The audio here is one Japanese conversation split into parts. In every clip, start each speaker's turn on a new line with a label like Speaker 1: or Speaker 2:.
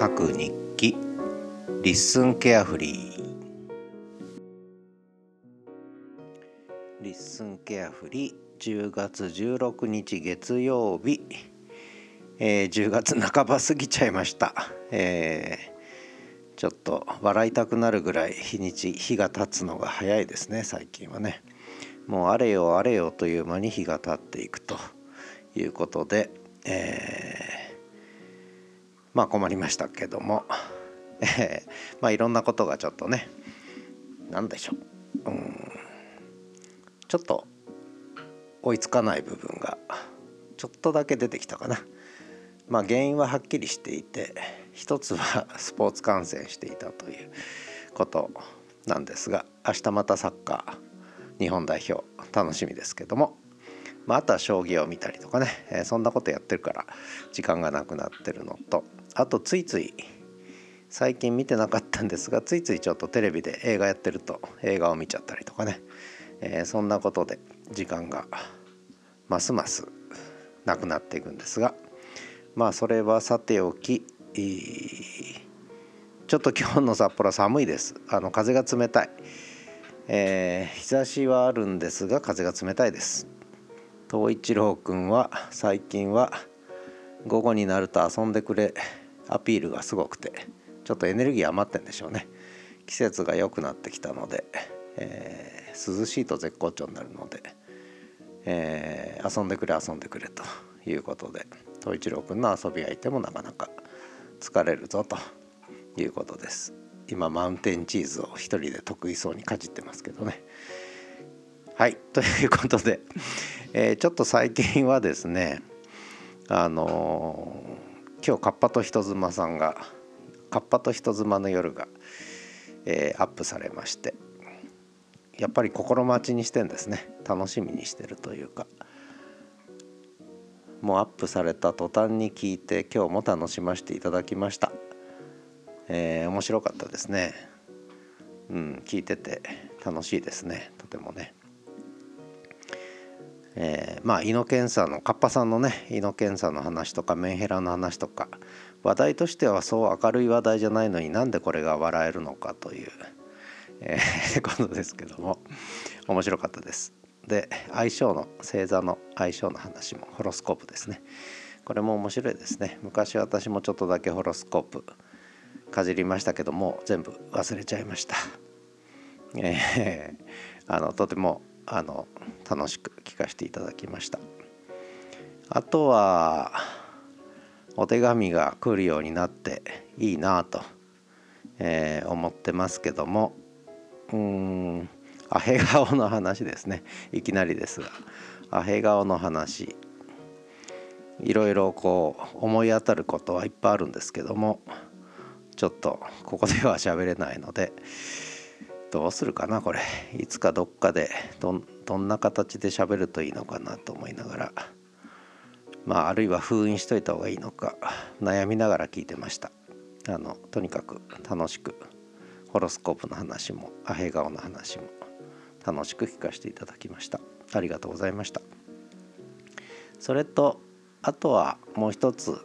Speaker 1: 書く日記。 LISTEN carefree。LISTEN carefree。10月16日月曜日、えー、10月半ば過ぎちゃいました、えー、ちょっと笑いたくなるぐらい日にち日が経つのが早いですね最近はね。もうあれよあれよという間に日が経っていくということで、えー、まあ困りましたけども、えー、まあいろんなことがちょっとね何でしょう、うん、ちょっと追いつかない部分がちょっとだけ出てきたかな。まあ原因ははっきりしていて一つは スポーツ観戦していたということなんですが明日またサッカー日本代表楽しみですけども。まあ、あとは将棋を見たりとかね、えー、そんなことやってるから時間がなくなってるのと。あとついつい最近見てなかったんですがついついちょっとテレビで映画やってると映画を見ちゃったりとかね、えー、そんなことで時間がますますなくなっていくんですが。まあそれはさておきちょっと今日の札幌寒いです。あの風が冷たい、えー、日差しはあるんですが風が冷たいです。東一郎くんは最近は午後になると遊んでくれアピールがすごくてちょっとエネルギー余ってんでしょうね。季節が良くなってきたので、えー、涼しいと絶好調になるので、えー、遊んでくれ遊んでくれということで東一郎くんの遊び相手もなかなか疲れるぞということです。今マウンテンチーズを一人で得意そうにかじってますけどね。はいということで、えー、ちょっと最近はですねあのー、今日カッパと人妻さんがカッパと人妻の夜が、えー、アップされましてやっぱり心待ちにしてんですね。楽しみにしてるというか。もうアップされた途端に聞いて今日も楽しませていただきました、えー、面白かったですね。うん聞いてて楽しいですね。とてもね。えー、まあ猪研さんのカッパさんのね猪研さんの話とかメンヘラの話とか話題としてはそう明るい話題じゃないのになんでこれが笑えるのかという、えー、ことですけども面白かったです。で相性の星座の相性の話もホロスコープですね。これも面白いですね。昔私もちょっとだけホロスコープかじりましたけども全部忘れちゃいました。えー、あのとてもあの楽しく聞かせていただきました。あとはお手紙が来るようになっていいなと、えー、思ってますけどもうんアヘ顔の話ですね。いきなりですがアヘ顔の話。いろいろこう思い当たることはいっぱいあるんですけどもちょっとここでは喋れないのでどうするかなこれ。いつかどっかでどどんな形で喋るといいのかなと思いながら。まああるいは封印しといた方がいいのか。悩みながら聞いてました。あのとにかく楽しくホロスコープの話もアヘ顔の話も楽しく聞かせていただきました。ありがとうございました。それとあとはもう一つ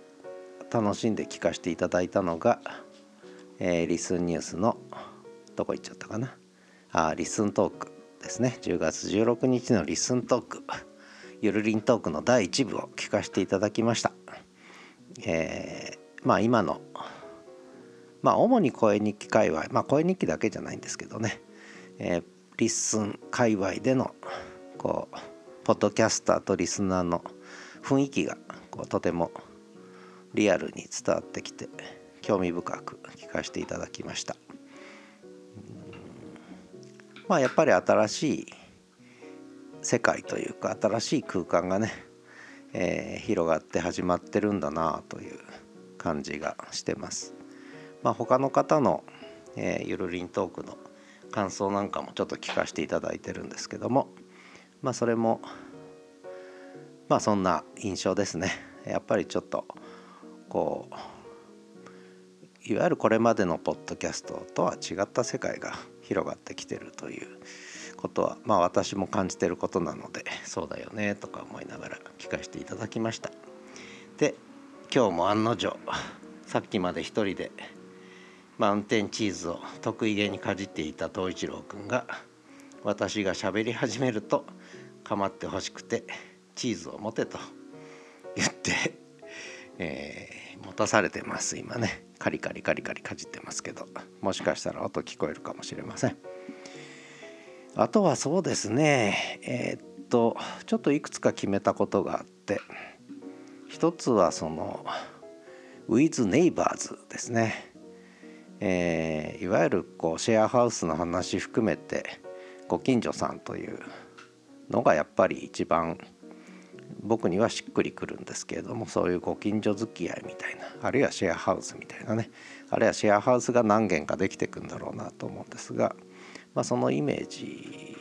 Speaker 1: 楽しんで聞かせていただいたのが、えー、リスンニュースの「どこ行っちゃったかな？あリスントークですね。10月16日のリスントーク。ゆるりんトークの第1部を聞かせていただきました。えー、まあ今のまあ主に声日記界隈まあ声日記だけじゃないんですけどね、えー、 LISTEN 界隈でのこうポッドキャスターとリスナーの雰囲気がこうとてもリアルに伝わってきて興味深く聞かせていただきました。まあやっぱり新しい世界というか新しい空間がね、えー、広がって始まってるんだなという感じがしてます。まあ、他の方の、えー、ゆるりんトークの感想なんかもちょっと聞かせていただいてるんですけどもまあそれもまあそんな印象ですね。やっぱりちょっとこういわゆるこれまでのポッドキャストとは違った世界が広がってきてるということはまあ私も感じてることなのでそうだよねとか思いながら聞かせていただきました。で今日も案の定さっきまで一人でマウンテンチーズを得意げにかじっていた藤一郎君が私が喋り始めると構ってほしくてチーズを持てと言って、えー、持たされてます今ね。カリカリカリカリかじってますけどもしかしたら音聞こえるかもしれません。あとはそうですね。えー、っとちょっといくつか決めたことがあって一つはその with neighbors ですね、えー、いわゆるこうシェアハウスの話含めてご近所さんというのがやっぱり一番僕にはしっくりくるんですけれどもそういうご近所付き合いみたいなあるいはシェアハウスみたいなねあるいはシェアハウスが何軒かできていくんだろうなと思うんですが、まあ、そのイメージ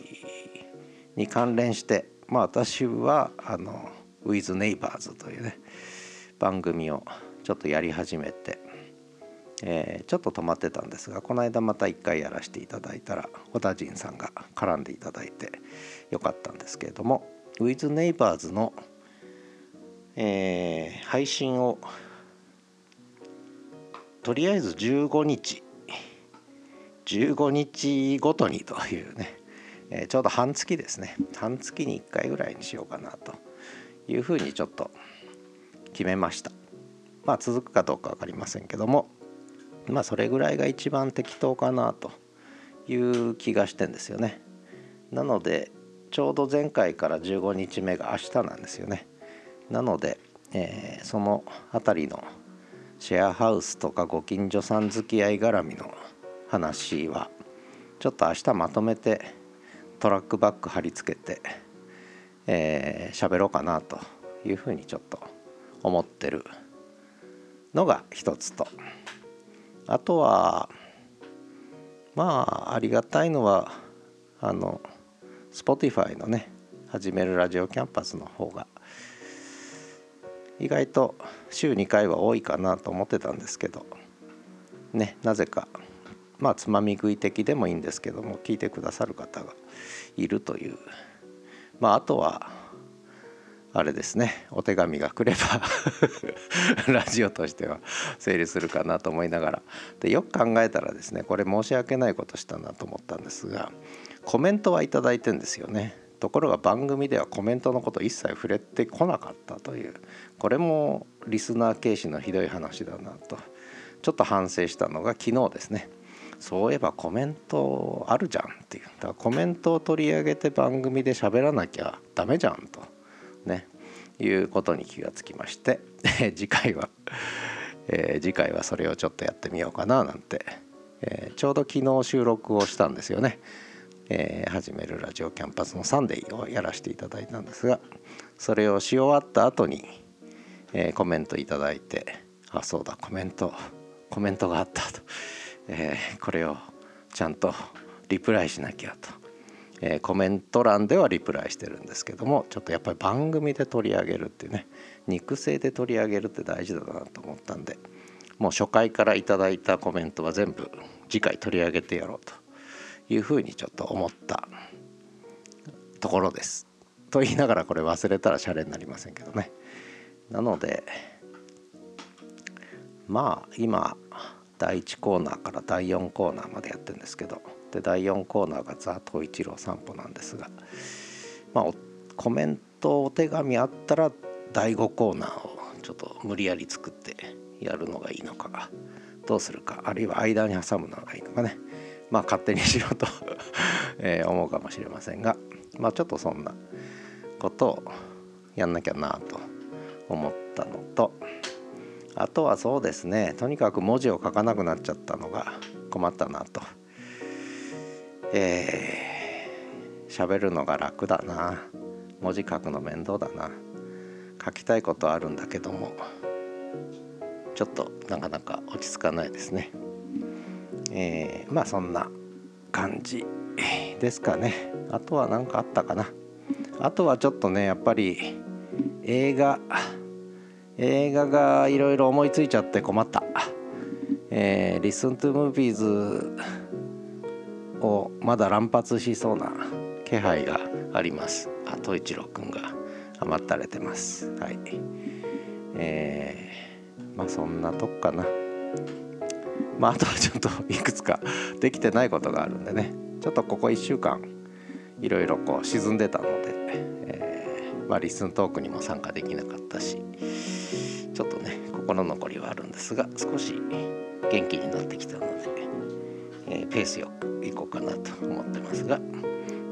Speaker 1: に関連してまあ私はあの「With Neighbors」というね番組をちょっとやり始めて、えー、ちょっと止まってたんですがこの間また一回やらせていただいたら小田陣さんが絡んでいただいてよかったんですけれども With Neighbors の、えー、配信をとりあえず15日15日ごとにというね、えー、ちょうど半月ですね。半月に1回ぐらいにしようかなというふうにちょっと決めました。まあ続くかどうか分かりませんけどもまあそれぐらいが一番適当かなという気がしてんですよね。なのでちょうど前回から15日目が明日なんですよね。なので、えー、その辺りのシェアハウスとかご近所さん付き合い絡みの話はちょっと明日まとめてトラックバック貼り付けて喋、えー、ろうかなというふうにちょっと思ってるのが一つと。あとはまあありがたいのはあの Spotify のね始めるラジオキャンパスの方が意外と週2回は多いかなと思ってたんですけどねなぜかまあつまみ食い的でもいいんですけども聞いてくださる方がいるという。まああとはあれですねお手紙が来れば ラジオとしては成立するかなと思いながら。でよく考えたらですねこれ申し訳ないことしたなと思ったんですがコメントは頂いてんですよね。ところが番組ではコメントのこと一切触れてこなかったという。これもリスナー軽視のひどい話だなと。ちょっと反省したのが昨日ですね。そういえばコメントあるじゃんっていう。だからコメントを取り上げて番組で喋らなきゃダメじゃんと。ね。いうことに気がつきまして。次回は、えー、次回はそれをちょっとやってみようかななんて、えー、ちょうど昨日収録をしたんですよね。えー、始めるラジオキャンパスのサンデーをやらせていただいたんですがそれをし終わった後に、えー、コメントいただいてあそうだコメントコメントがあったと、えー、これをちゃんとリプライしなきゃと。えー、コメント欄ではリプライしてるんですけどもちょっとやっぱり番組で取り上げるっていうね肉声で取り上げるって大事だなと思ったんでもう初回から頂いたコメントは全部次回取り上げてやろうと。いうふうにちょっと思ったところです。と言いながらこれ忘れたらシャレになりませんけどね。なのでまあ今第1コーナーから第4コーナーまでやってるんですけどで第4コーナーが「ザ・東一郎散歩」なんですが、まあ、コメントお手紙あったら第5コーナーをちょっと無理やり作ってやるのがいいのかどうするかあるいは間に挟むのがいいのかねまあ勝手にしろと え思うかもしれませんがまあちょっとそんなことをやんなきゃなと思ったのとあとはそうですねとにかく文字を書かなくなっちゃったのが困ったなと。えー、喋るのが楽だな。文字書くの面倒だな。書きたいことあるんだけどもちょっとなかなか落ち着かないですね。えー、まあそんな感じ ですかね。あとは何かあったかな。あとはちょっとねやっぱり映画映画がいろいろ思いついちゃって困った。えー、Listen to Movies をまだ乱発しそうな気配があります。あと一郎くんが余ったれてます。はい。えー、まあそんなとこかな。まああとはちょっといくつかできてないことがあるんでね。ちょっとここ1週間いろいろこう沈んでたので、えー、まあリスントークにも参加できなかったしちょっとね心残りはあるんですが少し元気になってきたので、えー、ペースよくいこうかなと思ってますが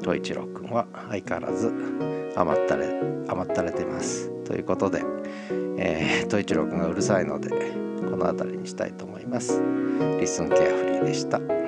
Speaker 1: 東一郎くんは相変わらず甘ったれ甘ったれてます。ということで、えー、一郎くんがうるさいのでこの辺りにしたいと思います。リスンケアフリーでした。